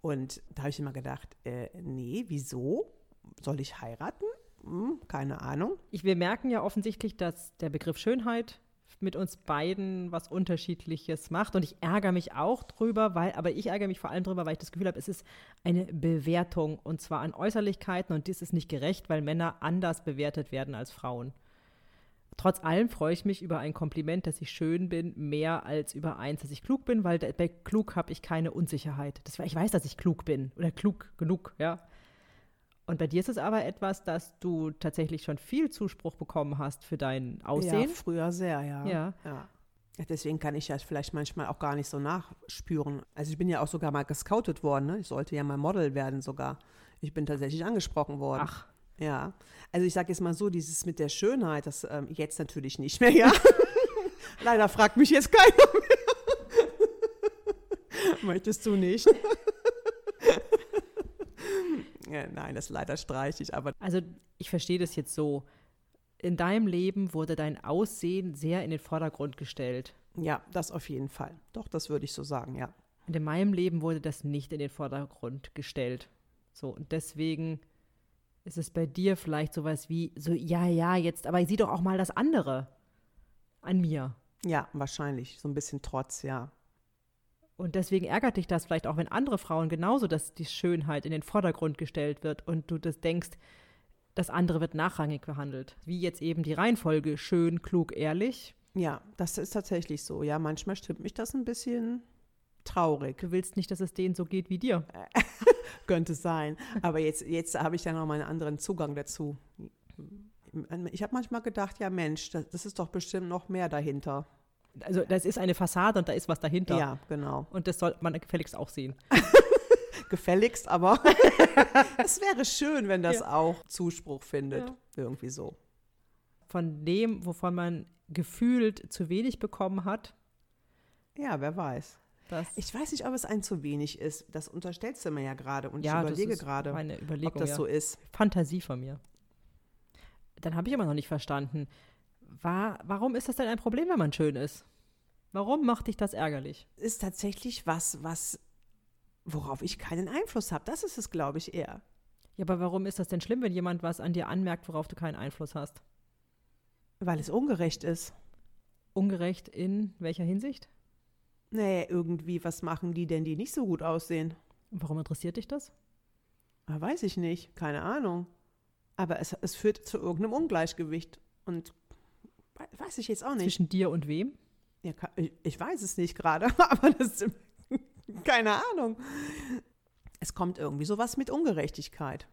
Und da habe ich immer gedacht, äh, nee, wieso? Soll ich heiraten? Hm, keine Ahnung. Ich, wir merken ja offensichtlich, dass der Begriff Schönheit mit uns beiden was Unterschiedliches macht. Und ich ärgere mich auch drüber, weil, aber ich ärgere mich vor allem drüber, weil ich das Gefühl habe, es ist eine Bewertung und zwar an Äußerlichkeiten und dies ist nicht gerecht, weil Männer anders bewertet werden als Frauen. Trotz allem freue ich mich über ein Kompliment, dass ich schön bin, mehr als über eins, dass ich klug bin, weil bei klug habe ich keine Unsicherheit. Das, ich weiß, dass ich klug bin oder klug genug, ja. Und bei dir ist es aber etwas, dass du tatsächlich schon viel Zuspruch bekommen hast für dein Aussehen. Ja, früher sehr, ja. Ja. ja. Deswegen kann ich ja vielleicht manchmal auch gar nicht so nachspüren. Also ich bin ja auch sogar mal gescoutet worden. Ne? Ich sollte ja mal Model werden sogar. Ich bin tatsächlich angesprochen worden. Ach. Ja, also ich sage jetzt mal so, dieses mit der Schönheit, das ähm, jetzt natürlich nicht mehr, ja. <laughs> Leider fragt mich jetzt keiner mehr. <laughs> Möchtest du nicht? Nein, das leider streiche ich, aber. Also ich verstehe das jetzt so. In deinem Leben wurde dein Aussehen sehr in den Vordergrund gestellt. Ja, das auf jeden Fall. Doch, das würde ich so sagen, ja. Und in meinem Leben wurde das nicht in den Vordergrund gestellt. So, und deswegen ist es bei dir vielleicht sowas wie, so, ja, ja, jetzt, aber sieh doch auch mal das andere an mir. Ja, wahrscheinlich. So ein bisschen Trotz, ja. Und deswegen ärgert dich das vielleicht auch, wenn andere Frauen genauso, dass die Schönheit in den Vordergrund gestellt wird und du das denkst, das andere wird nachrangig behandelt. Wie jetzt eben die Reihenfolge schön, klug, ehrlich. Ja, das ist tatsächlich so. Ja, manchmal stimmt mich das ein bisschen traurig. Du willst nicht, dass es denen so geht wie dir. <laughs> Könnte sein. Aber jetzt, jetzt habe ich ja noch mal einen anderen Zugang dazu. Ich habe manchmal gedacht, ja Mensch, das, das ist doch bestimmt noch mehr dahinter. Also das ist eine Fassade und da ist was dahinter. Ja, genau. Und das soll man gefälligst auch sehen. <laughs> gefälligst, aber <laughs> es wäre schön, wenn das ja. auch Zuspruch findet. Ja. Irgendwie so. Von dem, wovon man gefühlt zu wenig bekommen hat. Ja, wer weiß. Das ich weiß nicht, ob es ein zu wenig ist. Das unterstellst du mir ja gerade und ja, ich überlege gerade, ob das so ist. Fantasie von mir. Dann habe ich immer noch nicht verstanden. War, warum ist das denn ein Problem, wenn man schön ist? Warum macht dich das ärgerlich? Ist tatsächlich was, was, worauf ich keinen Einfluss habe. Das ist es, glaube ich, eher. Ja, aber warum ist das denn schlimm, wenn jemand was an dir anmerkt, worauf du keinen Einfluss hast? Weil es ungerecht ist. Ungerecht in welcher Hinsicht? Naja, irgendwie, was machen die denn, die nicht so gut aussehen? Warum interessiert dich das? Ah, weiß ich nicht, keine Ahnung. Aber es, es führt zu irgendeinem Ungleichgewicht. Und weiß ich jetzt auch nicht. Zwischen dir und wem? Ja, ich, weiß es nicht gerade, <laughs> aber das ist <laughs> keine Ahnung. Es kommt irgendwie sowas mit Ungerechtigkeit.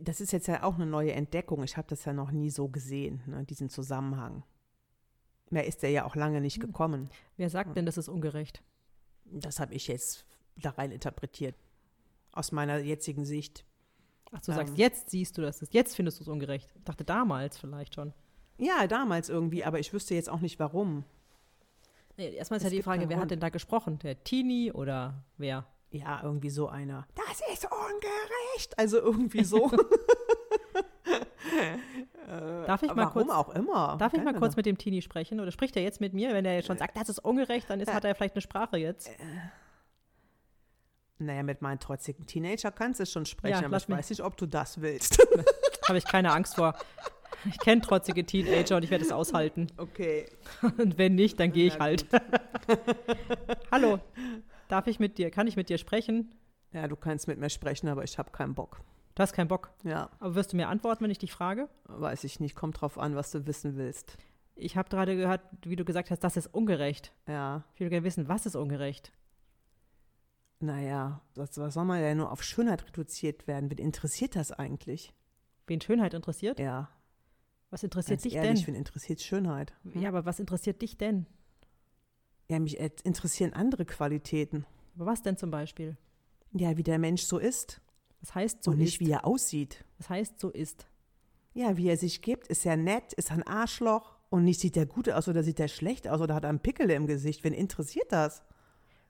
Das ist jetzt ja auch eine neue Entdeckung. Ich habe das ja noch nie so gesehen, ne, diesen Zusammenhang. Mehr ist er ja auch lange nicht hm. gekommen. Wer sagt denn, das ist ungerecht? Das habe ich jetzt da rein interpretiert. Aus meiner jetzigen Sicht. Ach, du ähm, sagst, jetzt siehst du das, jetzt findest du es ungerecht. Ich dachte damals vielleicht schon. Ja, damals irgendwie, aber ich wüsste jetzt auch nicht warum. Nee, erstmal ist es ja die Frage, wer hat denn da gesprochen? Der Tini oder wer? Ja, irgendwie so einer. Das ist ungerecht. Also irgendwie so. <laughs> Darf ich mal Warum kurz, auch immer? Darf ich mal kurz mit dem Tini sprechen? Oder spricht er jetzt mit mir? Wenn er jetzt schon sagt, das ist ungerecht, dann ist, äh, hat er vielleicht eine Sprache jetzt. Äh, naja, mit meinen trotzigen Teenager kannst du schon sprechen, ja, aber ich mich. weiß nicht, ob du das willst. <laughs> Habe ich keine Angst vor. Ich kenne trotzige Teenager und ich werde es aushalten. Okay. Und wenn nicht, dann gehe ich halt. <laughs> <laughs> Hallo, darf ich mit dir, kann ich mit dir sprechen? Ja, du kannst mit mir sprechen, aber ich habe keinen Bock. Du hast keinen Bock? Ja. Aber wirst du mir antworten, wenn ich dich frage? Weiß ich nicht. Kommt drauf an, was du wissen willst. Ich habe gerade gehört, wie du gesagt hast, das ist ungerecht. Ja. Ich würde gerne wissen, was ist ungerecht? Naja, was, was soll man ja nur auf Schönheit reduziert werden? Wen interessiert das eigentlich? Wen Schönheit interessiert? Ja. Was interessiert Ganz dich ehrlich, denn? Wen interessiert Schönheit? Ja, aber was interessiert dich denn? Ja, mich interessieren andere Qualitäten. Aber was denn zum Beispiel? Ja, wie der Mensch so ist. Das heißt, so Und nicht, ist. wie er aussieht. Das heißt, so ist. Ja, wie er sich gibt. Ist er nett? Ist er ein Arschloch? Und nicht sieht er gut aus oder sieht er schlecht aus oder hat er einen Pickel im Gesicht. Wen interessiert das?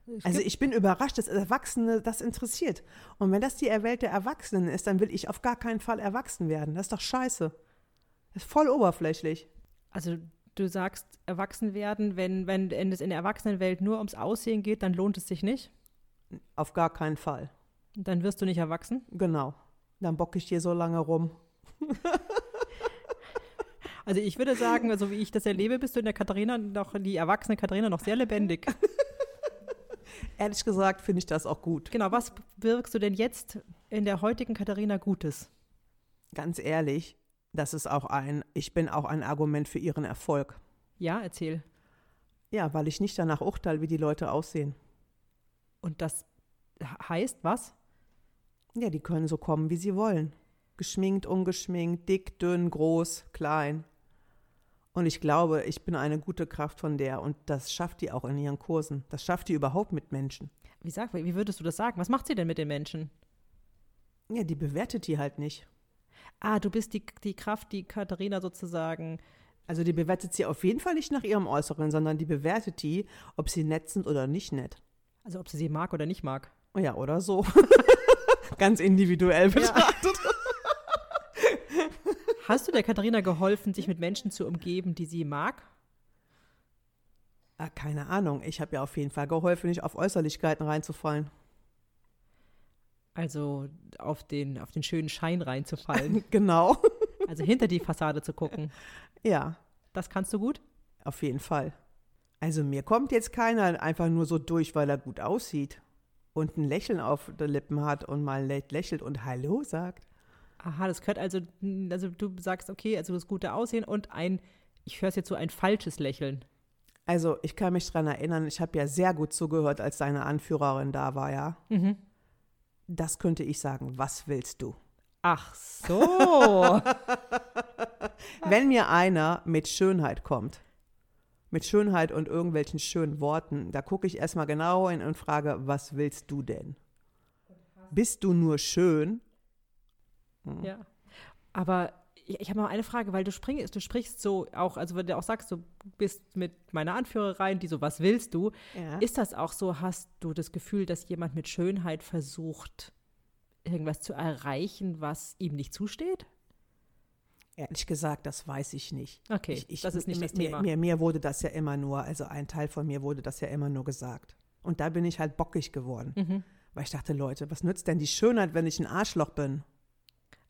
Es also ich bin überrascht, dass Erwachsene das interessiert. Und wenn das die Welt der Erwachsenen ist, dann will ich auf gar keinen Fall erwachsen werden. Das ist doch scheiße. Das ist voll oberflächlich. Also du sagst, erwachsen werden, wenn, wenn es in der Erwachsenenwelt nur ums Aussehen geht, dann lohnt es sich nicht? Auf gar keinen Fall. Dann wirst du nicht erwachsen? Genau. Dann bocke ich dir so lange rum. <laughs> also ich würde sagen, so wie ich das erlebe, bist du in der Katharina noch, die erwachsene Katharina noch sehr lebendig. <laughs> Ehrlich gesagt finde ich das auch gut. Genau, was wirkst du denn jetzt in der heutigen Katharina Gutes? Ganz ehrlich, Das ist auch ein, ich bin auch ein Argument für ihren Erfolg. Ja, erzähl. Ja, weil ich nicht danach urteile, wie die Leute aussehen. Und das heißt was? Ja, die können so kommen, wie sie wollen. Geschminkt, ungeschminkt, dick, dünn, groß, klein. Und ich glaube, ich bin eine gute Kraft von der und das schafft die auch in ihren Kursen. Das schafft die überhaupt mit Menschen. Wie, sag, wie würdest du das sagen? Was macht sie denn mit den Menschen? Ja, die bewertet die halt nicht. Ah, du bist die, die Kraft, die Katharina sozusagen. Also die bewertet sie auf jeden Fall nicht nach ihrem Äußeren, sondern die bewertet die, ob sie nett sind oder nicht nett. Also ob sie sie mag oder nicht mag. Ja, oder so. <laughs> Ganz individuell betrachtet. Ja. Hast du der Katharina geholfen, sich mit Menschen zu umgeben, die sie mag? Ah, keine Ahnung. Ich habe ja auf jeden Fall geholfen, nicht auf Äußerlichkeiten reinzufallen. Also auf den, auf den schönen Schein reinzufallen. <laughs> genau. Also hinter die Fassade zu gucken. Ja. Das kannst du gut? Auf jeden Fall. Also mir kommt jetzt keiner einfach nur so durch, weil er gut aussieht und ein Lächeln auf den Lippen hat und mal lächelt und Hallo sagt. Aha, das gehört also, also du sagst, okay, also das gute Aussehen und ein, ich höre es jetzt so, ein falsches Lächeln. Also ich kann mich daran erinnern, ich habe ja sehr gut zugehört, als deine Anführerin da war, ja. Mhm. Das könnte ich sagen, was willst du? Ach so. <laughs> Wenn mir einer mit Schönheit kommt, mit Schönheit und irgendwelchen schönen Worten, da gucke ich erstmal genau hin und frage, was willst du denn? Bist du nur schön Mhm. Ja. Aber ich, ich habe noch eine Frage, weil du, springst, du sprichst so auch, also wenn du auch sagst, du bist mit meiner Anführerin, die so, was willst du? Ja. Ist das auch so, hast du das Gefühl, dass jemand mit Schönheit versucht, irgendwas zu erreichen, was ihm nicht zusteht? Ehrlich gesagt, das weiß ich nicht. Okay, ich, ich, das ist nicht mir, das Thema. Mir, mir wurde das ja immer nur, also ein Teil von mir wurde das ja immer nur gesagt. Und da bin ich halt bockig geworden. Mhm. Weil ich dachte, Leute, was nützt denn die Schönheit, wenn ich ein Arschloch bin?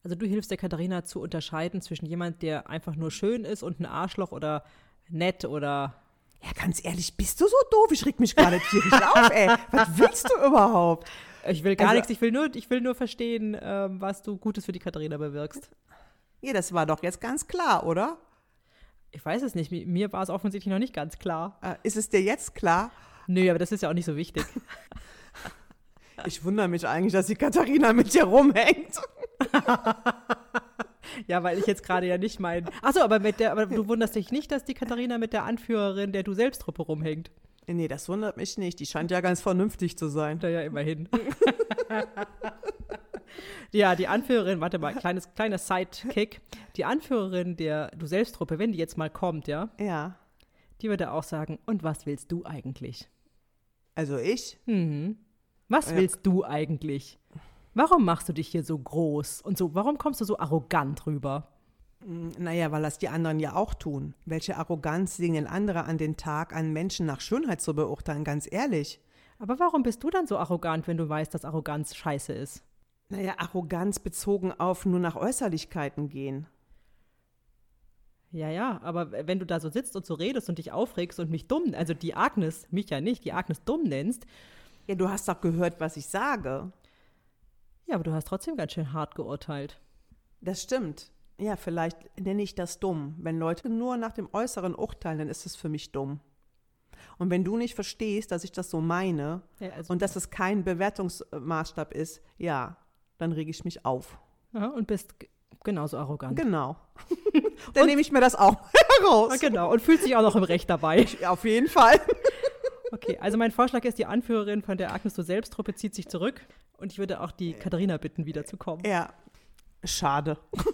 Also du hilfst der Katharina zu unterscheiden zwischen jemand, der einfach nur schön ist und ein Arschloch oder nett oder ja, ganz ehrlich, bist du so doof? Ich reg mich gerade tierisch <laughs> auf, ey. Was willst du überhaupt? Ich will gar also, nichts, ich will nur, ich will nur verstehen, ähm, was du Gutes für die Katharina bewirkst. Ja, das war doch jetzt ganz klar, oder? Ich weiß es nicht. Mir war es offensichtlich noch nicht ganz klar. Äh, ist es dir jetzt klar? Nö, aber das ist ja auch nicht so wichtig. <laughs> ich wundere mich eigentlich, dass die Katharina mit dir rumhängt. <laughs> ja, weil ich jetzt gerade ja nicht mein. Achso, aber mit der, aber du wunderst dich nicht, dass die Katharina mit der Anführerin der Du selbst Truppe rumhängt. Nee, das wundert mich nicht. Die scheint ja ganz vernünftig zu sein. Da ja, immerhin. <laughs> ja, die Anführerin, warte mal, kleines, kleiner Sidekick. Die Anführerin der Du selbst Truppe, wenn die jetzt mal kommt, ja? Ja. Die würde auch sagen, und was willst du eigentlich? Also ich? Mhm. Was ja. willst du eigentlich? Warum machst du dich hier so groß und so? Warum kommst du so arrogant rüber? Hm, naja, weil das die anderen ja auch tun. Welche Arroganz singen andere an den Tag, einen Menschen nach Schönheit zu beurteilen, ganz ehrlich. Aber warum bist du dann so arrogant, wenn du weißt, dass Arroganz scheiße ist? Naja, Arroganz bezogen auf nur nach Äußerlichkeiten gehen. Ja, ja, aber wenn du da so sitzt und so redest und dich aufregst und mich dumm, also die Agnes, mich ja nicht, die Agnes dumm nennst. Ja, du hast doch gehört, was ich sage. Ja, aber du hast trotzdem ganz schön hart geurteilt. Das stimmt. Ja, vielleicht nenne ich das dumm. Wenn Leute nur nach dem Äußeren urteilen, dann ist es für mich dumm. Und wenn du nicht verstehst, dass ich das so meine ja, also und dass es kein Bewertungsmaßstab ist, ja, dann rege ich mich auf. Ja, und bist genauso arrogant. Genau. <laughs> dann nehme ich mir das auch <laughs> heraus. Genau, und fühlt sich auch noch im Recht dabei. Ja, auf jeden Fall. <laughs> Okay, also mein Vorschlag ist, die Anführerin von der Agnes Du Selbst-Truppe zieht sich zurück. Und ich würde auch die Katharina bitten, wieder zu kommen. Ja. Schade. <laughs>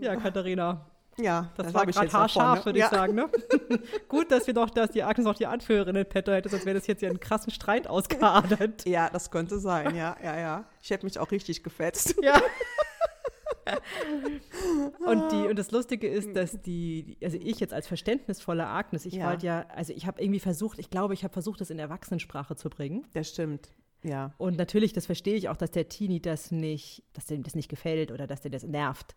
ja, Katharina. Ja, das, das war gerade haarscharf, ne? würde ja. ich sagen. Ne? <laughs> Gut, dass wir doch, dass die Agnes noch die Anführerin in petto hätte, sonst wäre das jetzt ja einen krassen Streit ausgeadert. Ja, das könnte sein, ja, ja, ja. Ich hätte mich auch richtig gefetzt. Ja. <laughs> und, die, und das Lustige ist, dass die, also ich jetzt als verständnisvolle Agnes, ich ja. wollte ja, also ich habe irgendwie versucht, ich glaube, ich habe versucht, das in Erwachsenensprache zu bringen. Das stimmt. Ja. Und natürlich, das verstehe ich auch, dass der Teenie das nicht, dass dem das nicht gefällt oder dass der das nervt.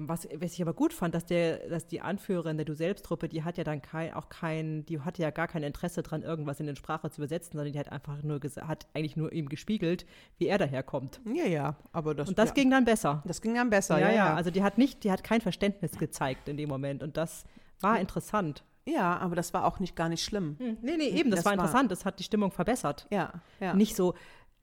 Was, was ich aber gut fand, dass der, dass die Anführerin der Du selbst-Truppe, die hat ja dann kein, auch kein, die hatte ja gar kein Interesse dran, irgendwas in den Sprache zu übersetzen, sondern die hat einfach nur gesagt, hat eigentlich nur ihm gespiegelt, wie er daherkommt. Ja, ja, aber das. Und das ja. ging dann besser. Das ging dann besser, ja, ja. Also die hat nicht, die hat kein Verständnis gezeigt in dem Moment und das war interessant. Ja, aber das war auch nicht gar nicht schlimm. Hm. Nee, nee, eben, das, Das war war- interessant, das hat die Stimmung verbessert. Ja, ja. Nicht so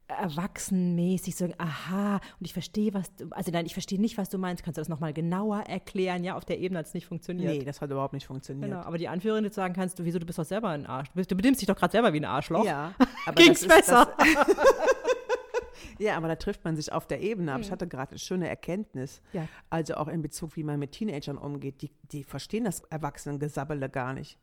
erwachsenmäßig sagen, aha, und ich verstehe, was du, also nein, ich verstehe nicht, was du meinst, kannst du das nochmal genauer erklären? Ja, auf der Ebene hat es nicht funktioniert. Nee, das hat überhaupt nicht funktioniert. Genau, aber die Anführerin, die du sagen kannst, du, wieso, du bist doch selber ein Arsch. Du, bist, du benimmst dich doch gerade selber wie ein Arschloch. Ja, <laughs> aber Ging's das ist- besser. <laughs> Ja, aber da trifft man sich auf der Ebene. Aber ich hatte gerade eine schöne Erkenntnis. Ja. Also auch in Bezug, wie man mit Teenagern umgeht. Die, die verstehen das Erwachsenengesabbele gar nicht.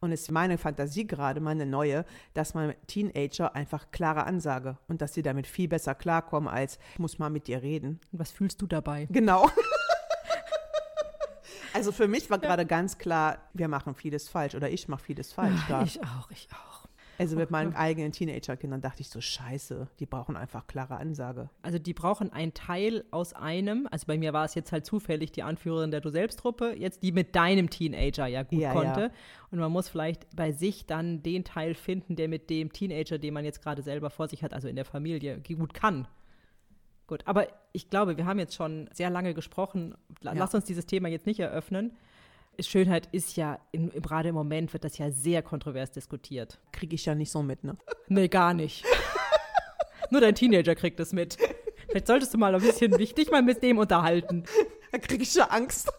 Und es ist meine Fantasie gerade, meine neue, dass man Teenager einfach klare Ansage und dass sie damit viel besser klarkommen als, ich muss mal mit dir reden. Und was fühlst du dabei? Genau. <laughs> Also für mich war gerade ganz klar, wir machen vieles falsch oder ich mache vieles falsch. gerade. Ich auch, ich auch. Also mit meinen <laughs> eigenen Teenagerkindern dachte ich so, scheiße, die brauchen einfach klare Ansage. Also die brauchen einen Teil aus einem, also bei mir war es jetzt halt zufällig die Anführerin der Du-Selbst-Truppe, jetzt die mit deinem Teenager ja gut Ja, konnte. ja. Und man muss vielleicht bei sich dann den Teil finden, der mit dem Teenager, den man jetzt gerade selber vor sich hat, also in der Familie, gut kann. Gut, aber ich glaube, wir haben jetzt schon sehr lange gesprochen. La- Ja. Lass uns dieses Thema jetzt nicht eröffnen. Schönheit ist ja, in, gerade im Moment wird das ja sehr kontrovers diskutiert. Kriege ich ja nicht so mit, ne? Nee, gar nicht. <laughs> Nur dein Teenager kriegt es mit. Vielleicht solltest du mal ein bisschen dich, mal mit dem unterhalten. Da kriege ich ja Angst.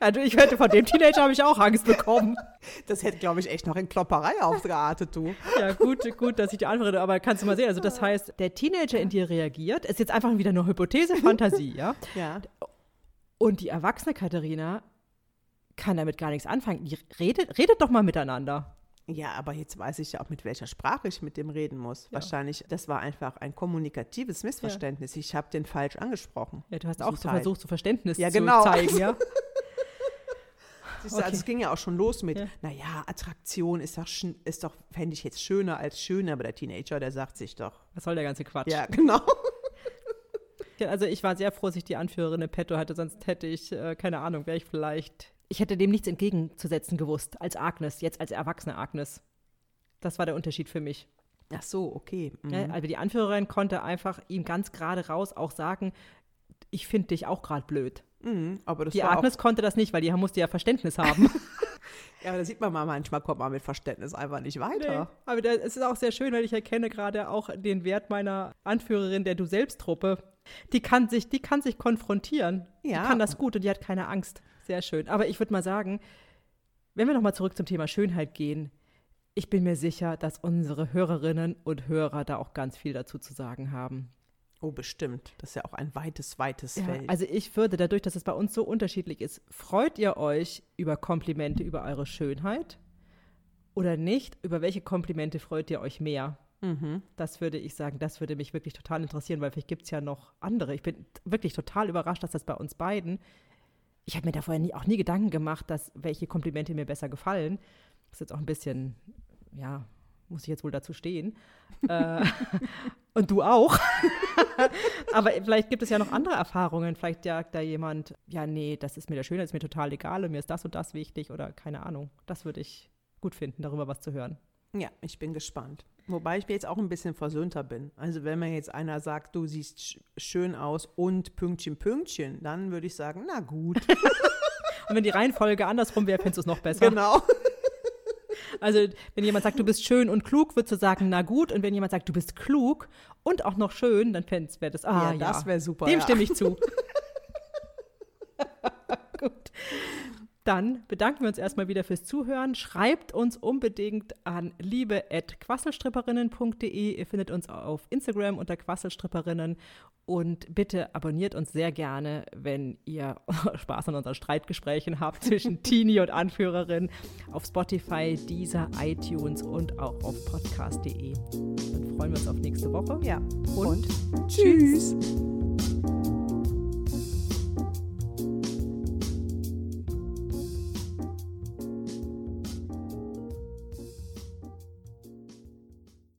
Ja, <laughs> du, ich hätte von dem Teenager habe ich auch Angst bekommen. Das hätte, glaube ich, echt noch in Klopperei ausgeartet, du. Ja, gut, gut, dass ich die antworte, aber kannst du mal sehen. Also das heißt, der Teenager in dir reagiert, ist jetzt einfach wieder nur Hypothese, Fantasie, ja. Ja. Und die erwachsene Katharina kann damit gar nichts anfangen. Redet, redet doch mal miteinander. Ja, aber jetzt weiß ich ja auch, mit welcher Sprache ich mit dem reden muss. Wahrscheinlich, das war einfach ein kommunikatives Missverständnis. Ich habe den falsch angesprochen. Ja, du hast auch so versucht, so Verständnis Ja, zu genau. zeigen, ja. <laughs> Siehst du, Okay. Also es ging ja auch schon los mit, Ja. naja, Attraktion ist doch, ist doch fände ich jetzt schöner als schöner, aber der Teenager, der sagt sich doch. Was soll der ganze Quatsch? Ja, <laughs> genau. Ja, Also ich war sehr froh, dass ich die Anführerin im Petto hatte, sonst hätte ich, äh, keine Ahnung, wäre ich vielleicht. Ich hätte dem nichts entgegenzusetzen gewusst, als Agnes, jetzt als erwachsene Agnes. Das war der Unterschied für mich. Ach so, okay. Mhm. Also die Anführerin konnte einfach ihm ganz gerade raus auch sagen, ich finde dich auch gerade blöd. Mhm, aber das Die Agnes konnte das nicht, weil die musste ja Verständnis haben. <laughs> <laughs> ja, da sieht man mal, manchmal kommt man mit Verständnis einfach nicht weiter. Nee, aber da, es ist auch sehr schön, weil ich erkenne gerade auch den Wert meiner Anführerin der Du-Selbst-Truppe. Die kann sich, die kann sich konfrontieren. Ja. Die kann das gut und die hat keine Angst. Sehr schön. Aber ich würde mal sagen, wenn wir nochmal zurück zum Thema Schönheit gehen, ich bin mir sicher, dass unsere Hörerinnen und Hörer da auch ganz viel dazu zu sagen haben. Oh, bestimmt. Das ist ja auch ein weites, weites Ja, Feld. also ich würde dadurch, dass es bei uns so unterschiedlich ist, freut ihr euch über Komplimente über eure Schönheit oder nicht? Über welche Komplimente freut ihr euch mehr? mhm. Das würde ich sagen, das würde mich wirklich total interessieren, weil vielleicht gibt es ja noch andere. Ich bin wirklich total überrascht, dass das bei uns beiden. Ich habe mir da vorher nie, auch nie Gedanken gemacht, dass welche Komplimente mir besser gefallen. Das ist jetzt auch ein bisschen, ja, muss ich jetzt wohl dazu stehen. äh, <laughs> und du auch. <laughs> Aber vielleicht gibt es ja noch andere Erfahrungen. Vielleicht sagt da jemand, ja, nee, das ist mir der Schöne, ist mir total egal und mir ist das und das wichtig oder keine Ahnung. Das würde ich gut finden, darüber was zu hören. Ja, ich bin gespannt. Wobei ich mir jetzt auch ein bisschen versöhnter bin. Also wenn mir jetzt einer sagt, du siehst sch schön aus und Pünktchen, Pünktchen, dann würde ich sagen, na gut. <laughs> Und wenn die Reihenfolge andersrum wäre, findest du es noch besser. genau. <laughs> Also, wenn jemand sagt, du bist schön und klug, würdest du sagen, na gut. Und wenn jemand sagt, du bist klug und auch noch schön, dann fändest wäre das, ah, Ja, das wär super, Dem ja. stimme ich zu. <laughs> gut. Dann bedanken wir uns erstmal wieder fürs Zuhören. Schreibt uns unbedingt an liebe.quasselstripperinnen.de. Ihr findet uns auf Instagram unter Quasselstripperinnen. Und bitte abonniert uns sehr gerne, wenn ihr <laughs> Spaß an unseren Streitgesprächen habt zwischen <laughs> Teenie und Anführerin auf Spotify, Deezer, iTunes und auch auf podcast.de. Dann freuen wir uns auf nächste Woche. Ja. Und Tschüss.